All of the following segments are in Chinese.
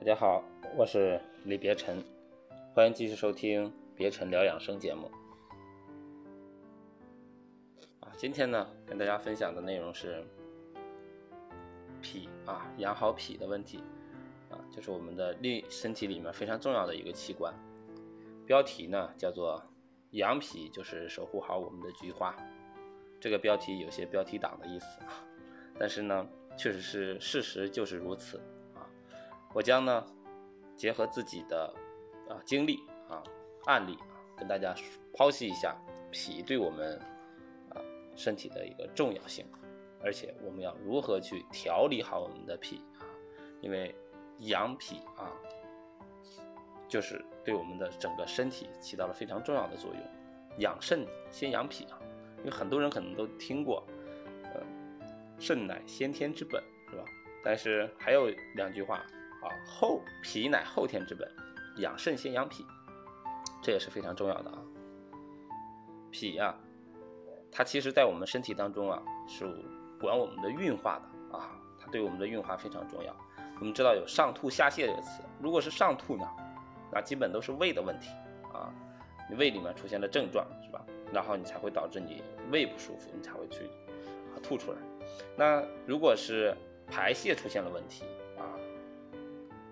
大家好，我是李别尘，欢迎继续收听别尘聊养生节目。啊，今天呢，跟大家分享的内容是脾啊，养好脾的问题啊，就是我们的另身体里面非常重要的一个器官。标题呢叫做“养脾就是守护好我们的菊花”，这个标题有些标题党的意思啊，但是呢，确实是事实就是如此。我将呢结合自己的啊经历啊案例啊，跟大家剖析一下脾对我们啊身体的一个重要性，而且我们要如何去调理好我们的脾啊，因为养脾啊就是对我们的整个身体起到了非常重要的作用。养肾先养脾啊，因为很多人可能都听过，呃，肾乃先天之本，是吧？但是还有两句话。啊，后脾乃后天之本，养肾先养脾，这也是非常重要的啊。脾呀，它其实在我们身体当中啊，是管我们的运化的啊，它对我们的运化非常重要。我们知道有上吐下泻这个词，如果是上吐呢，那基本都是胃的问题啊，你胃里面出现了症状是吧？然后你才会导致你胃不舒服，你才会去啊吐出来。那如果是排泄出现了问题。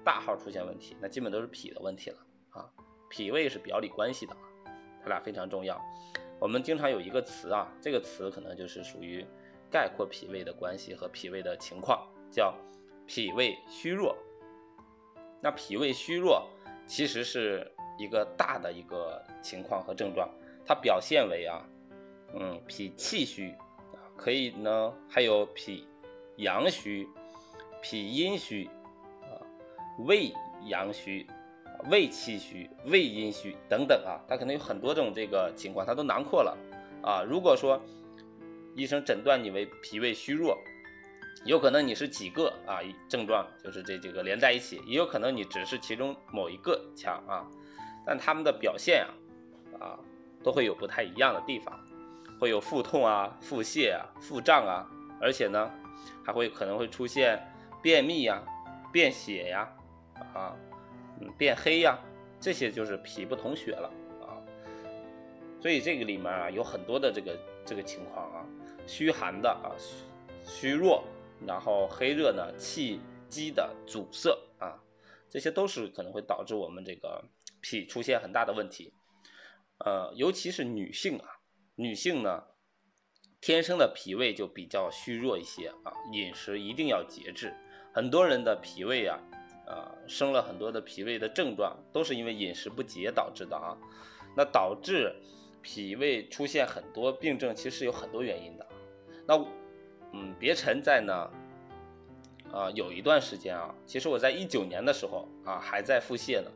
大号出现问题，那基本都是脾的问题了啊。脾胃是表里关系的，它俩非常重要。我们经常有一个词啊，这个词可能就是属于概括脾胃的关系和脾胃的情况，叫脾胃虚弱。那脾胃虚弱其实是一个大的一个情况和症状，它表现为啊，嗯，脾气虚，可以呢，还有脾阳虚、脾阴虚。胃阳虚、胃气虚、胃阴虚等等啊，它可能有很多种这个情况，它都囊括了啊。如果说医生诊断你为脾胃虚弱，有可能你是几个啊症状，就是这几个连在一起，也有可能你只是其中某一个强啊。但他们的表现啊啊都会有不太一样的地方，会有腹痛啊、腹泻啊、腹胀啊，而且呢还会可能会出现便秘呀、便血呀。啊嗯，变黑呀，这些就是脾不统血了啊。所以这个里面啊有很多的这个这个情况啊，虚寒的啊，虚弱，然后黑热呢，气机的阻塞啊，这些都是可能会导致我们这个脾出现很大的问题。呃，尤其是女性啊，女性呢天生的脾胃就比较虚弱一些啊，饮食一定要节制。很多人的脾胃啊。啊，生了很多的脾胃的症状，都是因为饮食不节导致的啊。那导致脾胃出现很多病症，其实有很多原因的。那，嗯，别尘在呢，啊，有一段时间啊，其实我在一九年的时候啊，还在腹泻呢，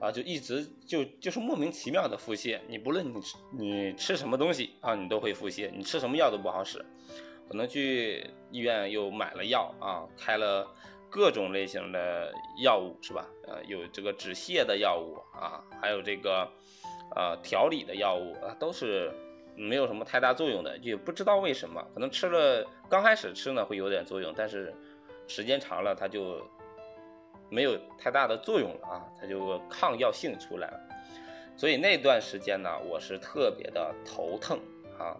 啊，就一直就就是莫名其妙的腹泻。你不论你吃你吃什么东西啊，你都会腹泻，你吃什么药都不好使，可能去医院又买了药啊，开了。各种类型的药物是吧？呃，有这个止泻的药物啊，还有这个呃调理的药物啊，都是没有什么太大作用的，也不知道为什么，可能吃了刚开始吃呢会有点作用，但是时间长了它就没有太大的作用了啊，它就抗药性出来了。所以那段时间呢，我是特别的头疼啊，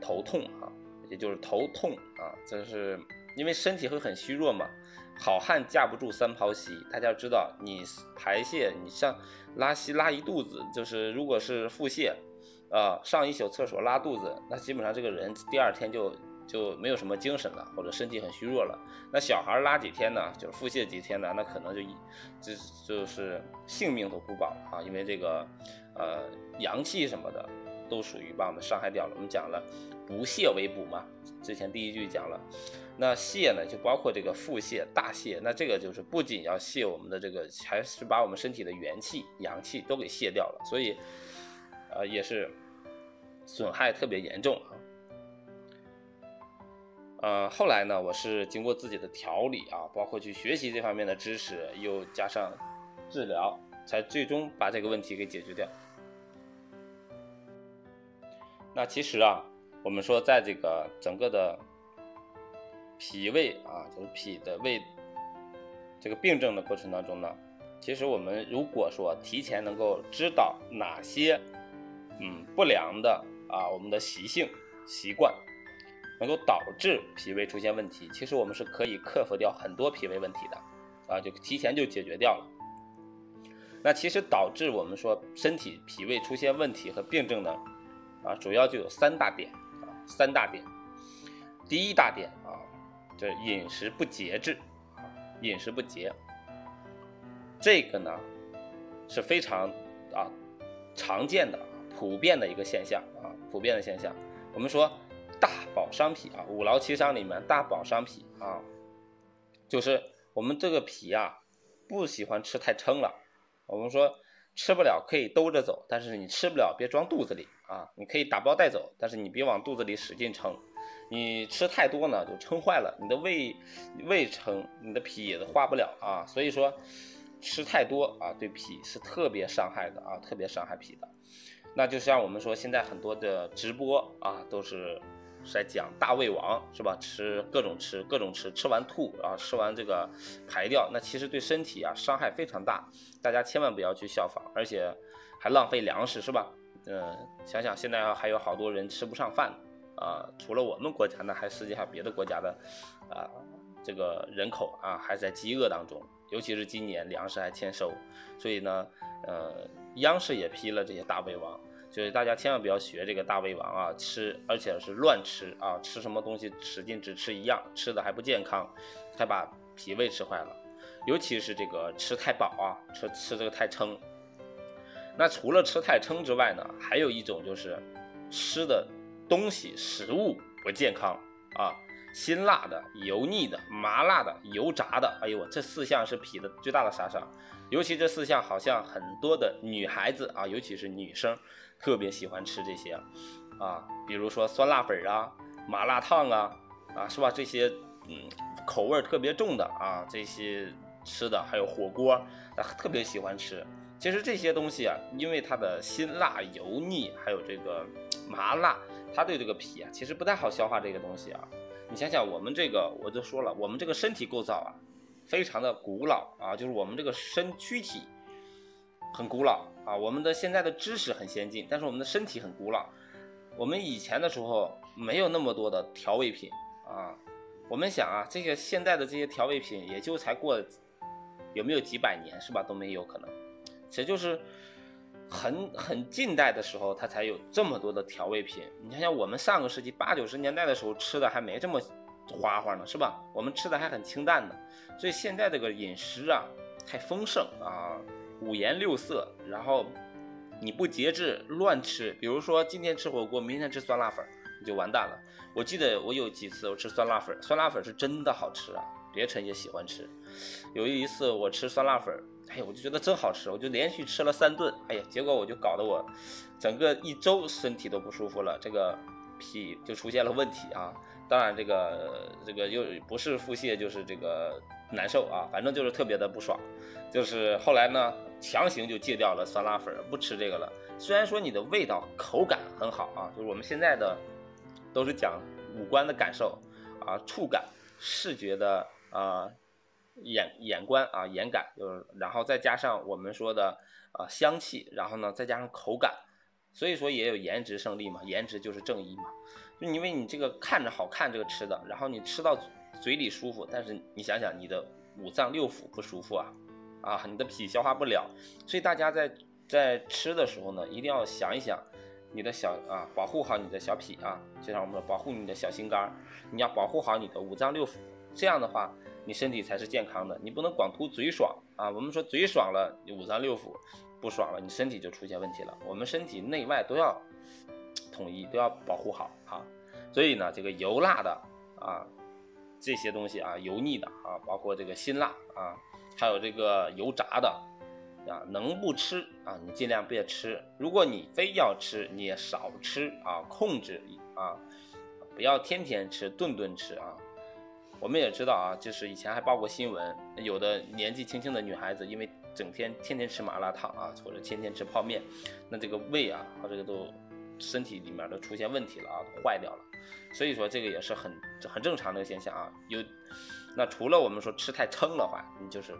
头痛啊，也就是头痛啊，这是。因为身体会很虚弱嘛，好汉架不住三泡稀。大家要知道，你排泄，你像拉稀拉一肚子，就是如果是腹泻，啊，上一宿厕所拉肚子，那基本上这个人第二天就就没有什么精神了，或者身体很虚弱了。那小孩拉几天呢，就是腹泻几天呢，那可能就一就就是性命都不保啊，因为这个呃阳气什么的都属于把我们伤害掉了。我们讲了，不泻为补嘛，之前第一句讲了。那泻呢，就包括这个腹泻、大泻。那这个就是不仅要泻我们的这个，还是把我们身体的元气、阳气都给泻掉了，所以，呃，也是损害特别严重啊。呃，后来呢，我是经过自己的调理啊，包括去学习这方面的知识，又加上治疗，才最终把这个问题给解决掉。那其实啊，我们说在这个整个的。脾胃啊，就是脾的胃这个病症的过程当中呢，其实我们如果说提前能够知道哪些嗯不良的啊我们的习性习惯能够导致脾胃出现问题，其实我们是可以克服掉很多脾胃问题的啊，就提前就解决掉了。那其实导致我们说身体脾胃出现问题和病症呢，啊，主要就有三大点，三大点。第一大点啊，这饮食不节制，饮食不节，这个呢是非常啊常见的、普遍的一个现象啊，普遍的现象。我们说大饱伤脾啊，五劳七伤里面大饱伤脾啊，就是我们这个脾啊不喜欢吃太撑了。我们说吃不了可以兜着走，但是你吃不了别装肚子里啊。你可以打包带走，但是你别往肚子里使劲撑。你吃太多呢，就撑坏了，你的胃胃撑，你的脾也化不了啊。所以说吃太多啊，对脾是特别伤害的啊，特别伤害脾的。那就像我们说现在很多的直播啊，都是。在讲大胃王是吧？吃各种吃各种吃，吃完吐啊，吃完这个排掉，那其实对身体啊伤害非常大，大家千万不要去效仿，而且还浪费粮食是吧？嗯，想想现在还有好多人吃不上饭啊，除了我们国家呢，还世界上别的国家的啊这个人口啊还在饥饿当中，尤其是今年粮食还欠收，所以呢，呃，央视也批了这些大胃王。就是大家千万不要学这个大胃王啊，吃而且是乱吃啊，吃什么东西使劲只吃一样，吃的还不健康，还把脾胃吃坏了。尤其是这个吃太饱啊，吃吃这个太撑。那除了吃太撑之外呢，还有一种就是吃的东西食物不健康啊，辛辣的、油腻的、麻辣的、油炸的，哎呦这四项是脾的最大的杀伤。尤其这四项好像很多的女孩子啊，尤其是女生。特别喜欢吃这些，啊，比如说酸辣粉啊、麻辣烫啊，啊，是吧？这些嗯，口味特别重的啊，这些吃的还有火锅，啊，特别喜欢吃。其实这些东西啊，因为它的辛辣、油腻，还有这个麻辣，它对这个脾啊，其实不太好消化这个东西啊。你想想，我们这个我就说了，我们这个身体构造啊，非常的古老啊，就是我们这个身躯体。很古老啊，我们的现在的知识很先进，但是我们的身体很古老。我们以前的时候没有那么多的调味品啊。我们想啊，这个现在的这些调味品也就才过有没有几百年是吧？都没有可能。其实就是很很近代的时候，它才有这么多的调味品。你想想，我们上个世纪八九十年代的时候吃的还没这么花花呢，是吧？我们吃的还很清淡呢。所以现在这个饮食啊，太丰盛啊。五颜六色，然后你不节制乱吃，比如说今天吃火锅，明天吃酸辣粉，你就完蛋了。我记得我有几次我吃酸辣粉，酸辣粉是真的好吃啊，别臣也喜欢吃。有一次我吃酸辣粉，哎呀，我就觉得真好吃，我就连续吃了三顿，哎呀，结果我就搞得我整个一周身体都不舒服了，这个脾就出现了问题啊。当然这个这个又不是腹泻就是这个难受啊，反正就是特别的不爽。就是后来呢。强行就戒掉了酸辣粉，不吃这个了。虽然说你的味道、口感很好啊，就是我们现在的都是讲五官的感受啊，触感、视觉的啊，眼眼观啊，眼感，就是然后再加上我们说的啊香气，然后呢再加上口感，所以说也有颜值胜利嘛，颜值就是正义嘛。就因为你这个看着好看，这个吃的，然后你吃到嘴里舒服，但是你想想你的五脏六腑不舒服啊。啊，你的脾消化不了，所以大家在在吃的时候呢，一定要想一想，你的小啊，保护好你的小脾啊，就像我们说保护你的小心肝，你要保护好你的五脏六腑，这样的话，你身体才是健康的。你不能光图嘴爽啊，我们说嘴爽了，你五脏六腑不爽了，你身体就出现问题了。我们身体内外都要统一，都要保护好啊。所以呢，这个油辣的啊，这些东西啊，油腻的啊，包括这个辛辣啊。还有这个油炸的，啊，能不吃啊，你尽量别吃。如果你非要吃，你也少吃啊，控制啊，不要天天吃，顿顿吃啊。我们也知道啊，就是以前还报过新闻，有的年纪轻轻的女孩子，因为整天天天吃麻辣烫啊，或者天天吃泡面，那这个胃啊和这个都身体里面都出现问题了啊，坏掉了。所以说这个也是很很正常的现象啊，有。那除了我们说吃太撑的话，你就是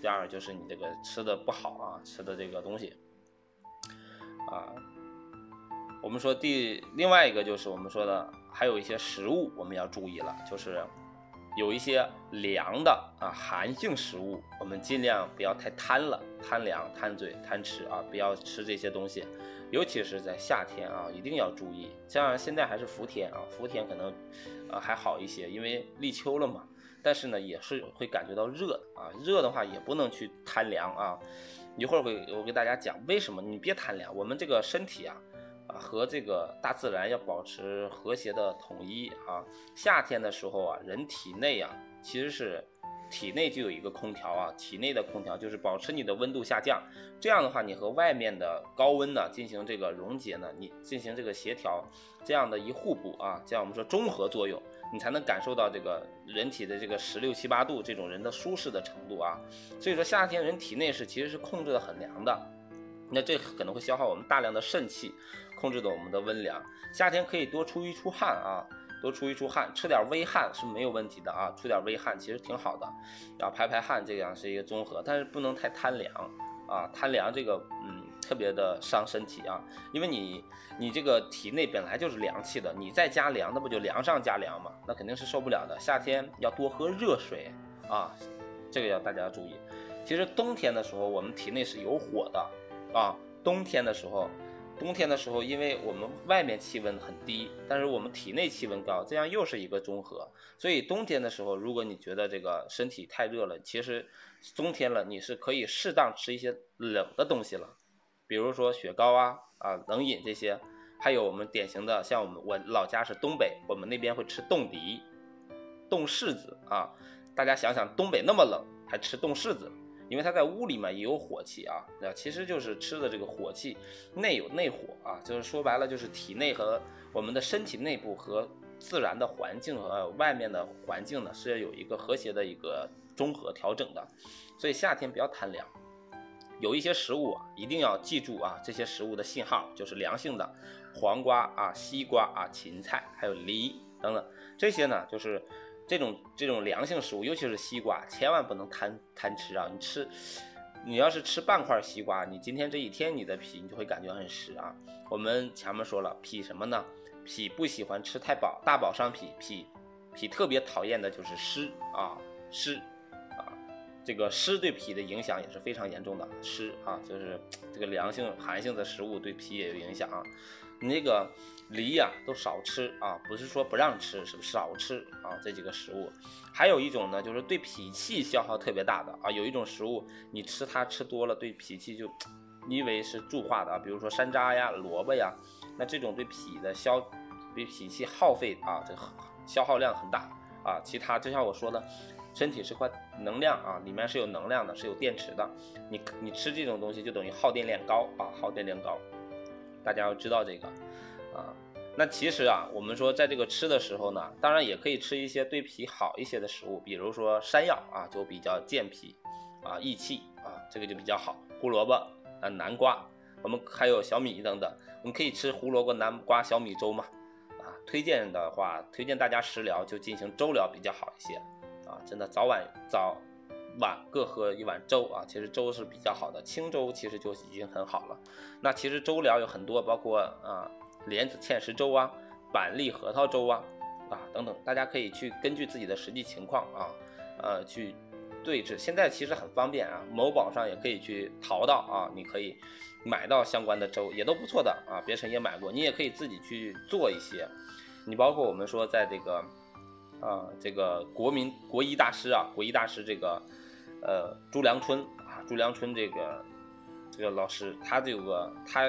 第二就是你这个吃的不好啊，吃的这个东西啊。我们说第另外一个就是我们说的还有一些食物我们要注意了，就是有一些凉的啊寒性食物，我们尽量不要太贪了，贪凉、贪嘴、贪吃啊，不要吃这些东西，尤其是在夏天啊，一定要注意。像现在还是伏天啊，伏天可能啊还好一些，因为立秋了嘛。但是呢，也是会感觉到热啊，热的话也不能去贪凉啊。一会儿会我给大家讲为什么你别贪凉，我们这个身体啊。啊，和这个大自然要保持和谐的统一啊。夏天的时候啊，人体内啊，其实是体内就有一个空调啊，体内的空调就是保持你的温度下降。这样的话，你和外面的高温呢进行这个溶解呢，你进行这个协调，这样的一互补啊，这样我们说中和作用，你才能感受到这个人体的这个十六七八度这种人的舒适的程度啊。所以说夏天人体内是其实是控制的很凉的，那这可能会消耗我们大量的肾气。控制的我们的温凉，夏天可以多出一出汗啊，多出一出汗，吃点微汗是没有问题的啊，出点微汗其实挺好的，然后排排汗，这样是一个综合，但是不能太贪凉啊，贪凉这个嗯特别的伤身体啊，因为你你这个体内本来就是凉气的，你再加凉，那不就凉上加凉嘛，那肯定是受不了的。夏天要多喝热水啊，这个要大家注意。其实冬天的时候我们体内是有火的啊，冬天的时候。冬天的时候，因为我们外面气温很低，但是我们体内气温高，这样又是一个综合。所以冬天的时候，如果你觉得这个身体太热了，其实冬天了你是可以适当吃一些冷的东西了，比如说雪糕啊啊冷饮这些，还有我们典型的像我们我老家是东北，我们那边会吃冻梨、冻柿子啊。大家想想，东北那么冷，还吃冻柿子。因为它在屋里面也有火气啊，那其实就是吃的这个火气，内有内火啊，就是说白了就是体内和我们的身体内部和自然的环境和外面的环境呢是要有一个和谐的一个综合调整的，所以夏天不要贪凉，有一些食物啊一定要记住啊，这些食物的信号就是凉性的，黄瓜啊、西瓜啊、芹菜还有梨等等这些呢就是。这种这种凉性食物，尤其是西瓜，千万不能贪贪吃啊！你吃，你要是吃半块西瓜，你今天这一天你的脾你就会感觉很湿啊。我们前面说了，脾什么呢？脾不喜欢吃太饱，大饱伤脾。脾脾特别讨厌的就是湿啊湿啊，这个湿对脾的影响也是非常严重的。湿啊，就是这个凉性寒性的食物对脾也有影响啊。你那个梨呀，都少吃啊，不是说不让吃，是少吃啊。这几个食物，还有一种呢，就是对脾气消耗特别大的啊。有一种食物，你吃它吃多了，对脾气就，因为是助化的啊。比如说山楂呀、萝卜呀，那这种对脾的消，对脾气耗费啊，这消耗量很大啊。其他就像我说的，身体是块能量啊，里面是有能量的，是有电池的。你你吃这种东西就等于耗电量高啊，耗电量高。大家要知道这个，啊，那其实啊，我们说在这个吃的时候呢，当然也可以吃一些对脾好一些的食物，比如说山药啊，就比较健脾，啊，益气啊，这个就比较好。胡萝卜啊，南瓜，我们还有小米等等，我们可以吃胡萝卜、南瓜、小米粥嘛，啊，推荐的话，推荐大家食疗就进行粥疗比较好一些，啊，真的早晚早。碗各喝一碗粥啊，其实粥是比较好的，清粥其实就已经很好了。那其实粥疗有很多，包括啊莲子芡实粥啊、板栗核桃粥啊啊等等，大家可以去根据自己的实际情况啊呃去对治。现在其实很方便啊，某宝上也可以去淘到啊，你可以买到相关的粥，也都不错的啊。别辰也买过，你也可以自己去做一些。你包括我们说在这个啊这个国民国医大师啊，国医大师这个。呃，朱良春啊，朱良春这个这个老师，他这个他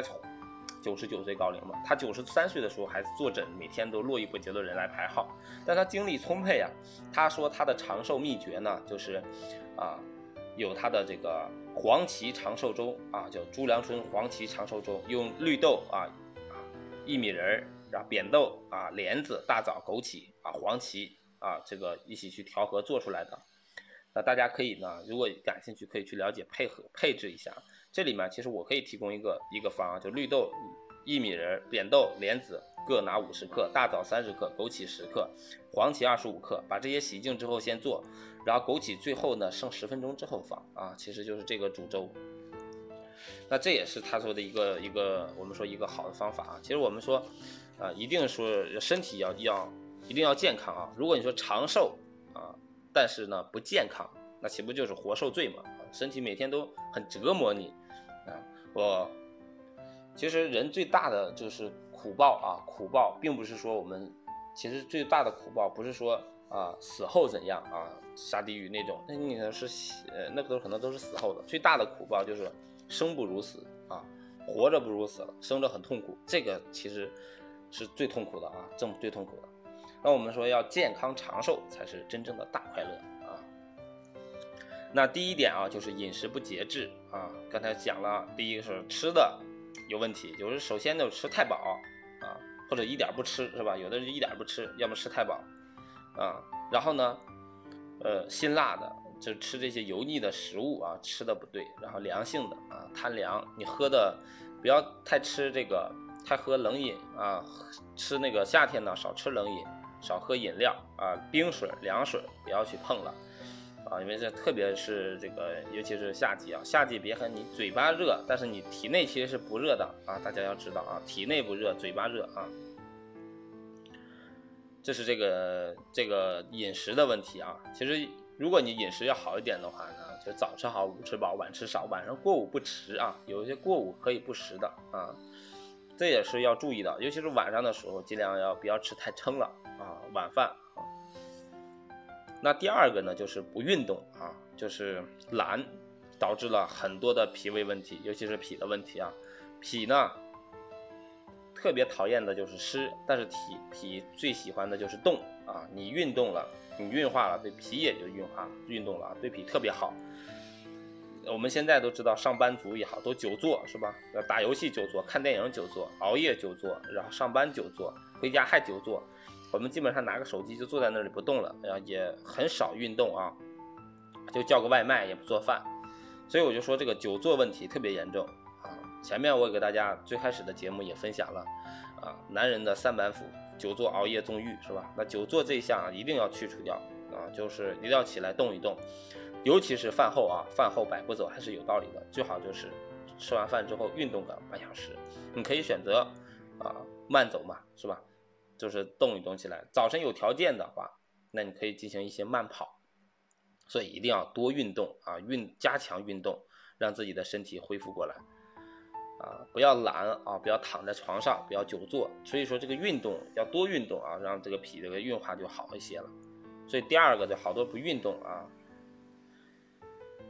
九十九岁高龄嘛，他九十三岁的时候还坐诊，每天都络绎不绝的人来排号，但他精力充沛啊。他说他的长寿秘诀呢，就是啊，有他的这个黄芪长寿粥啊，叫朱良春黄芪长寿粥，用绿豆啊啊薏米仁儿，然后扁豆啊莲子大枣枸杞啊黄芪啊这个一起去调和做出来的。那大家可以呢，如果感兴趣，可以去了解配合配置一下。这里面其实我可以提供一个一个方案，就绿豆、薏米仁、扁豆、莲子各拿五十克，大枣三十克，枸杞十克，黄芪二十五克。把这些洗净之后先做，然后枸杞最后呢剩十分钟之后放啊，其实就是这个煮粥。那这也是他说的一个一个我们说一个好的方法啊。其实我们说啊，一定说身体要要一定要健康啊。如果你说长寿啊，但是呢不健康，那岂不就是活受罪吗？身体每天都很折磨你啊。我其实人最大的就是苦报啊，苦报并不是说我们其实最大的苦报不是说啊死后怎样啊下地狱那种，那你是呃那个都可能都是死后的。最大的苦报就是生不如死啊，活着不如死了，生着很痛苦，这个其实是最痛苦的啊，正最痛苦的。那我们说要健康长寿才是真正的大快乐啊。那第一点啊就是饮食不节制啊，刚才讲了，第一个是吃的。有问题，就是首先呢吃太饱啊，或者一点不吃是吧？有的人一点不吃，要么吃太饱啊，然后呢，呃，辛辣的就吃这些油腻的食物啊，吃的不对，然后凉性的啊，贪凉，你喝的不要太吃这个，太喝冷饮啊，吃那个夏天呢少吃冷饮，少喝饮料啊，冰水、凉水不要去碰了。啊，因为这特别是这个，尤其是夏季啊，夏季别看你嘴巴热，但是你体内其实是不热的啊，大家要知道啊，体内不热，嘴巴热啊。这是这个这个饮食的问题啊。其实如果你饮食要好一点的话呢，就早吃好，午吃饱，晚吃少，晚上过午不食啊。有一些过午可以不食的啊，这也是要注意的，尤其是晚上的时候，尽量要不要吃太撑了啊，晚饭啊。那第二个呢，就是不运动啊，就是懒，导致了很多的脾胃问题，尤其是脾的问题啊。脾呢，特别讨厌的就是湿，但是脾脾最喜欢的就是动啊。你运动了，你运化了，对脾也就运化，运动了，对脾特别好。我们现在都知道，上班族也好，都久坐是吧？打游戏久坐，看电影久坐，熬夜久坐，然后上班久坐，回家还久坐。我们基本上拿个手机就坐在那里不动了，然后也很少运动啊，就叫个外卖也不做饭，所以我就说这个久坐问题特别严重啊。前面我给大家最开始的节目也分享了啊，男人的三板斧，久坐、熬夜、纵欲是吧？那久坐这一项一定要去除掉啊，就是一定要起来动一动，尤其是饭后啊，饭后百步走还是有道理的，最好就是吃完饭之后运动个半小时，你可以选择啊慢走嘛，是吧？就是动一动起来，早晨有条件的话，那你可以进行一些慢跑，所以一定要多运动啊，运加强运动，让自己的身体恢复过来，啊，不要懒啊，不要躺在床上，不要久坐。所以说这个运动要多运动啊，让这个脾这个运化就好一些了。所以第二个就好多不运动啊，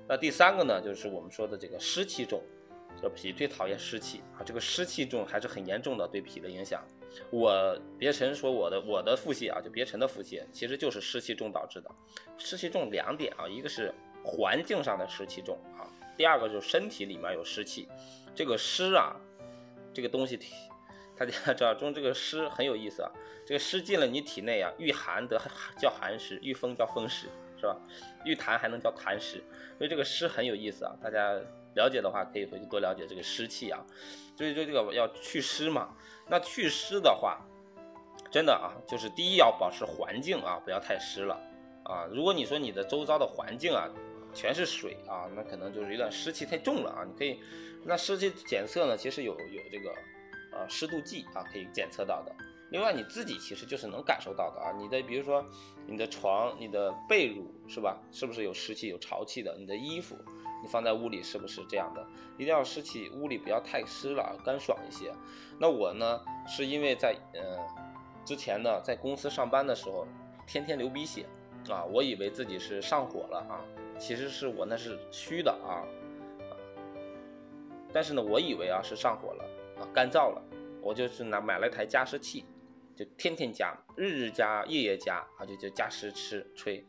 那第三个呢，就是我们说的这个湿气重。这脾最讨厌湿气啊，这个湿气重还是很严重的，对脾的影响。我别尘说我的我的腹泻啊，就别尘的腹泻，其实就是湿气重导致的。湿气重两点啊，一个是环境上的湿气重啊，第二个就是身体里面有湿气。这个湿啊，这个东西，大家知道中这个湿很有意思啊。这个湿进了你体内啊，遇寒得叫寒湿，遇风叫风湿，是吧？遇痰还能叫痰湿，所以这个湿很有意思啊，大家。了解的话，可以回去多了解这个湿气啊。所以说这个要祛湿嘛。那祛湿的话，真的啊，就是第一要保持环境啊，不要太湿了啊。如果你说你的周遭的环境啊全是水啊，那可能就是有点湿气太重了啊。你可以，那湿气检测呢，其实有有这个呃湿度计啊，可以检测到的。另外你自己其实就是能感受到的啊。你的比如说你的床、你的被褥是吧？是不是有湿气、有潮气的？你的衣服。你放在屋里是不是这样的？一定要湿气，屋里不要太湿了，干爽一些。那我呢，是因为在呃之前呢，在公司上班的时候，天天流鼻血啊，我以为自己是上火了啊，其实是我那是虚的啊。但是呢，我以为啊是上火了啊，干燥了，我就是拿买了一台加湿器，就天天加，日日加，夜夜加啊，就就加湿吃吹。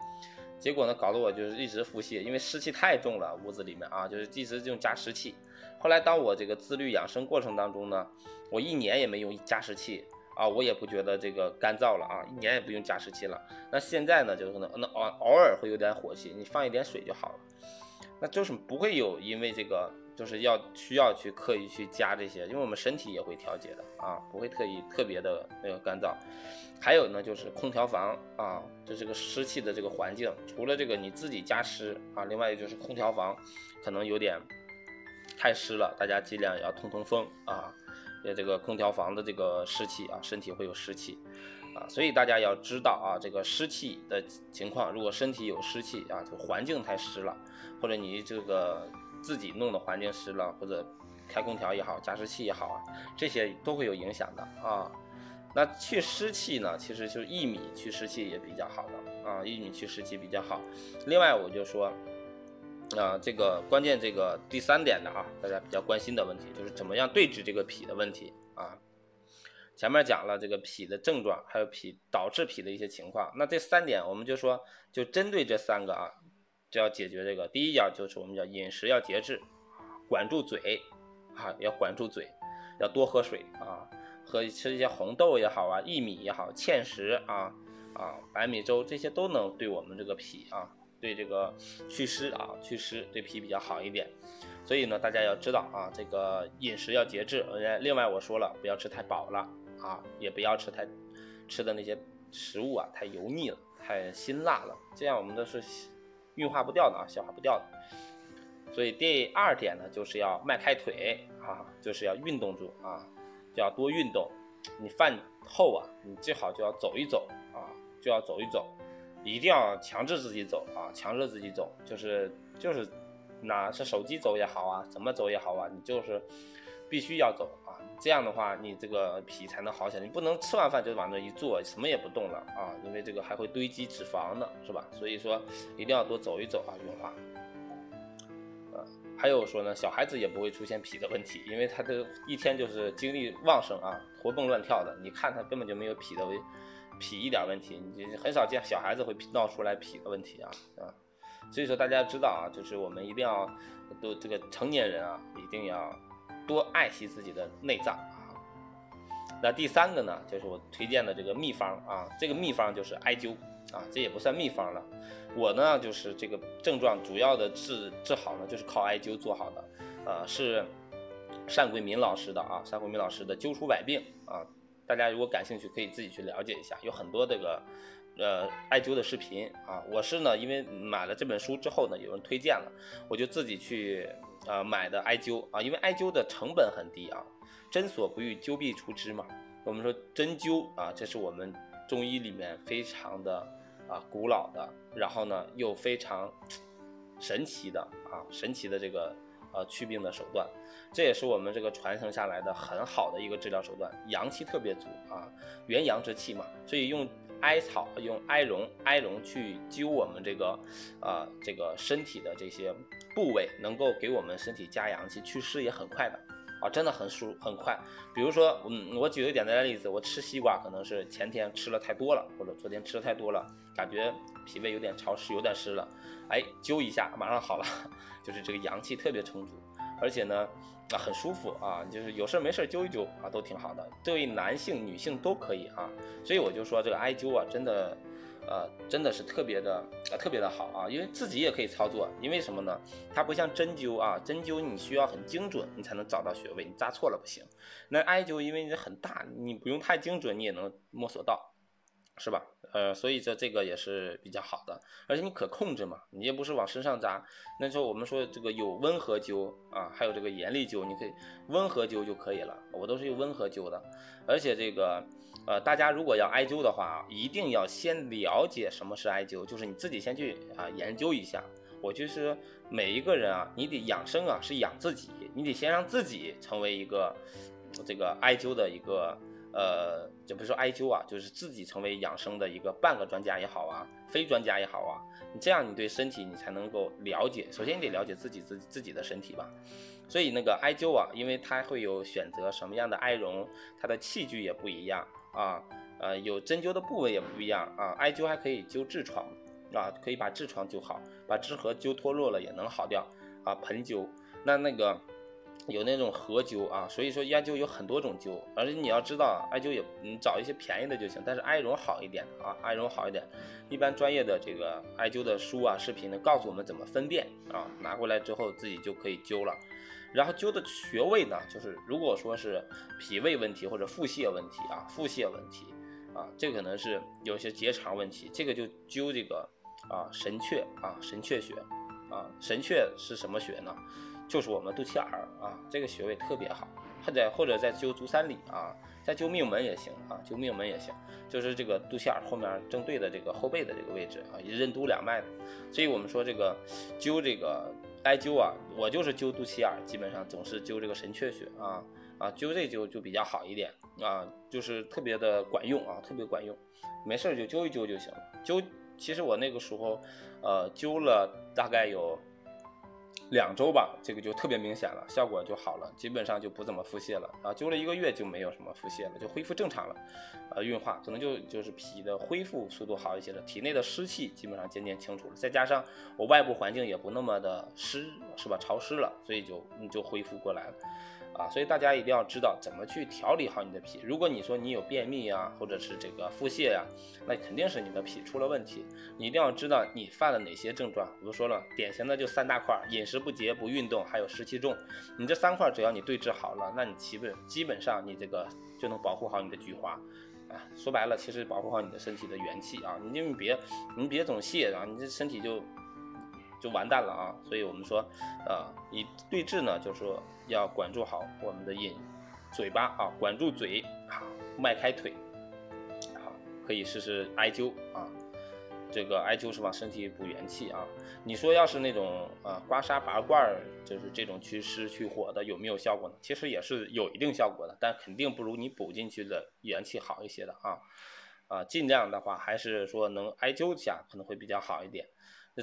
结果呢，搞得我就是一直腹泻，因为湿气太重了，屋子里面啊，就是一直用加湿器。后来当我这个自律养生过程当中呢，我一年也没用加湿器啊，我也不觉得这个干燥了啊，一年也不用加湿器了。那现在呢，就是可能那偶偶尔会有点火气，你放一点水就好了，那就是不会有因为这个就是要需要去刻意去加这些，因为我们身体也会调节的啊，不会特意特别的那个干燥。还有呢，就是空调房啊，就这个湿气的这个环境，除了这个你自己加湿啊，另外就是空调房可能有点太湿了，大家尽量也要通通风啊，因为这个空调房的这个湿气啊，身体会有湿气啊，所以大家要知道啊，这个湿气的情况，如果身体有湿气啊，就环境太湿了，或者你这个。自己弄的环境湿了，或者开空调也好，加湿器也好啊，这些都会有影响的啊。那去湿气呢，其实就是薏米去湿气也比较好的啊，薏米去湿气比较好。另外我就说啊，这个关键这个第三点的啊，大家比较关心的问题就是怎么样对治这个脾的问题啊。前面讲了这个脾的症状，还有脾导致脾的一些情况，那这三点我们就说就针对这三个啊。就要解决这个，第一要就是我们叫饮食要节制，管住嘴，啊，要管住嘴，要多喝水啊，喝吃一些红豆也好啊，薏米也好，芡实啊啊，白米粥这些都能对我们这个脾啊，对这个祛湿啊，祛湿对脾比较好一点。所以呢，大家要知道啊，这个饮食要节制。另外我说了，不要吃太饱了啊，也不要吃太吃的那些食物啊，太油腻了，太辛辣了，这样我们都是。运化不掉的啊，消化不掉的。所以第二点呢，就是要迈开腿啊，就是要运动住啊，就要多运动。你饭后啊，你最好就要走一走啊，就要走一走，一定要强制自己走啊，强制自己走，就是就是，哪是手机走也好啊，怎么走也好啊，你就是必须要走啊。这样的话，你这个脾才能好起来。你不能吃完饭就往那一坐，什么也不动了啊，因为这个还会堆积脂肪呢，是吧？所以说一定要多走一走啊，运化。呃，还有说呢，小孩子也不会出现脾的问题，因为他的一天就是精力旺盛啊，活蹦乱跳的。你看他根本就没有脾的脾一点问题，你很少见小孩子会闹出来脾的问题啊啊。所以说大家知道啊，就是我们一定要都这个成年人啊，一定要。多爱惜自己的内脏啊！那第三个呢，就是我推荐的这个秘方啊，这个秘方就是艾灸啊，这也不算秘方了。我呢，就是这个症状主要的治治好呢，就是靠艾灸做好的。呃，是单桂民老师的啊，单桂民老师的灸出百病啊，大家如果感兴趣，可以自己去了解一下，有很多这个呃艾灸的视频啊。我是呢，因为买了这本书之后呢，有人推荐了，我就自己去。啊，买的艾灸啊，因为艾灸的成本很低啊，针所不欲，灸必除之嘛。我们说针灸啊，这是我们中医里面非常的啊古老的，然后呢又非常神奇的啊神奇的这个呃祛病的手段，这也是我们这个传承下来的很好的一个治疗手段，阳气特别足啊，元阳之气嘛，所以用。艾草用艾绒，艾绒去灸我们这个，呃，这个身体的这些部位，能够给我们身体加阳气，祛湿也很快的，啊，真的很舒很快。比如说，嗯，我举个简单的例子，我吃西瓜，可能是前天吃了太多了，或者昨天吃的太多了，感觉脾胃有点潮湿，有点湿了，哎，灸一下，马上好了，就是这个阳气特别充足，而且呢。啊，很舒服啊，就是有事没事灸一灸啊，都挺好的，对男性、女性都可以啊。所以我就说这个艾灸啊，真的，呃，真的是特别的，呃，特别的好啊。因为自己也可以操作，因为什么呢？它不像针灸啊，针灸你需要很精准，你才能找到穴位，你扎错了不行。那艾灸因为你很大，你不用太精准，你也能摸索到。是吧？呃，所以这这个也是比较好的，而且你可控制嘛，你也不是往身上扎。那时候我们说这个有温和灸啊，还有这个严厉灸，你可以温和灸就可以了。我都是用温和灸的，而且这个呃，大家如果要艾灸的话，一定要先了解什么是艾灸，就是你自己先去啊研究一下。我就是每一个人啊，你得养生啊，是养自己，你得先让自己成为一个这个艾灸的一个。呃，就比如说艾灸啊，就是自己成为养生的一个半个专家也好啊，非专家也好啊，你这样你对身体你才能够了解。首先你得了解自己自自己的身体吧。所以那个艾灸啊，因为它会有选择什么样的艾绒，它的器具也不一样啊，呃，有针灸的部位也不一样啊。艾灸还可以灸痔疮啊，可以把痔疮灸好，把痔核灸脱落了也能好掉啊。盆灸，那那个。有那种合灸啊，所以说艾灸有很多种灸，而且你要知道，艾灸也你找一些便宜的就行，但是艾绒好一点啊，艾绒好一点。一般专业的这个艾灸的书啊、视频呢，告诉我们怎么分辨啊，拿过来之后自己就可以灸了。然后灸的穴位呢，就是如果说是脾胃问题或者腹泻问题啊，腹泻问题啊，这可能是有些结肠问题，这个就灸这个啊神阙啊神阙穴啊，神阙是什么穴呢？就是我们肚脐眼儿啊，这个穴位特别好，或者或者在灸足三里啊，在灸命门也行啊，灸命门也行，就是这个肚脐眼儿后面正对的这个后背的这个位置啊，任督两脉，所以我们说这个灸这个艾灸啊，我就是灸肚脐眼，基本上总是灸这个神阙穴啊啊，灸这灸就比较好一点啊，就是特别的管用啊，特别管用，没事就灸一灸就行。灸其实我那个时候呃灸了大概有。两周吧，这个就特别明显了，效果就好了，基本上就不怎么腹泻了啊。灸了一个月就没有什么腹泻了，就恢复正常了。呃，运化可能就就是脾的恢复速度好一些了，体内的湿气基本上渐渐清除了，再加上我外部环境也不那么的湿，是吧？潮湿了，所以就就恢复过来了。啊，所以大家一定要知道怎么去调理好你的脾。如果你说你有便秘呀，或者是这个腹泻呀，那肯定是你的脾出了问题。你一定要知道你犯了哪些症状。我都说了，典型的就三大块：饮食不节、不运动，还有湿气重。你这三块只要你对治好了，那你基本基本上你这个就能保护好你的菊花。啊，说白了，其实保护好你的身体的元气啊。你就别你别总泻啊，你这身体就。就完蛋了啊！所以我们说，呃，你对治呢，就是说要管住好我们的饮嘴巴啊，管住嘴好，迈开腿，好，可以试试艾灸啊。这个艾灸是往身体补元气啊。你说要是那种啊刮痧拔罐，就是这种祛湿去火的，有没有效果呢？其实也是有一定效果的，但肯定不如你补进去的元气好一些的啊。啊，尽量的话还是说能艾灸一下可能会比较好一点。那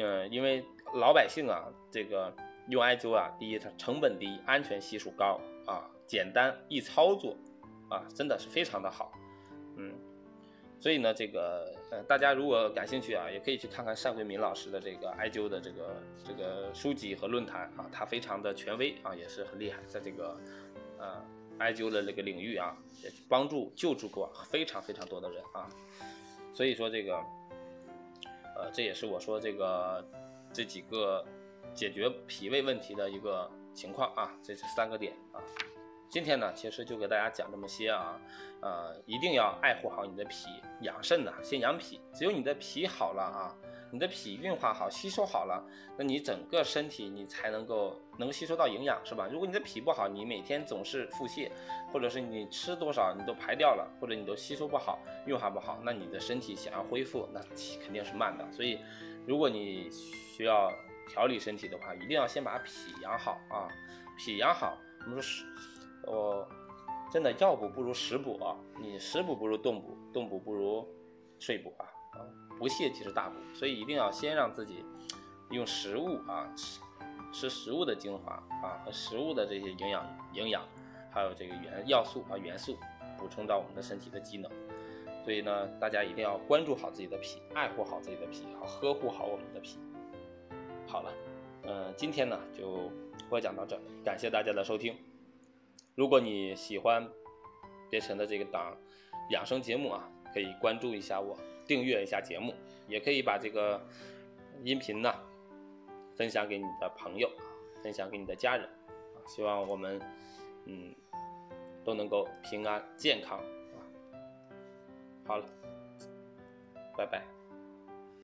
嗯，因为老百姓啊，这个用艾灸啊，第一它成本低，安全系数高啊，简单易操作啊，真的是非常的好。嗯，所以呢，这个呃，大家如果感兴趣啊，也可以去看看单慧敏老师的这个艾灸的这个这个书籍和论坛啊，他非常的权威啊，也是很厉害，在这个呃艾灸的这个领域啊，也帮助救助过非常非常多的人啊，所以说这个。呃，这也是我说这个这几个解决脾胃问题的一个情况啊，这是三个点啊。今天呢，其实就给大家讲这么些啊，呃，一定要爱护好你的脾，养肾呢，先养脾，只有你的脾好了啊。你的脾运化好，吸收好了，那你整个身体你才能够能吸收到营养，是吧？如果你的脾不好，你每天总是腹泻，或者是你吃多少你都排掉了，或者你都吸收不好，运化不好，那你的身体想要恢复，那肯定是慢的。所以，如果你需要调理身体的话，一定要先把脾养好啊，脾养好。我们说食，哦，真的药补不如食补啊，你食补不如动补，动补不如睡补啊。啊不泻即是大补，所以一定要先让自己用食物啊吃吃食物的精华啊和食物的这些营养营养，还有这个元要素啊元素补充到我们的身体的机能。所以呢，大家一定要关注好自己的脾，爱护好自己的脾，好呵护好我们的脾。好了，嗯，今天呢就播讲到这，感谢大家的收听。如果你喜欢别晨的这个档养生节目啊，可以关注一下我。订阅一下节目，也可以把这个音频呢分享给你的朋友，分享给你的家人，希望我们嗯都能够平安健康啊。好了，拜拜。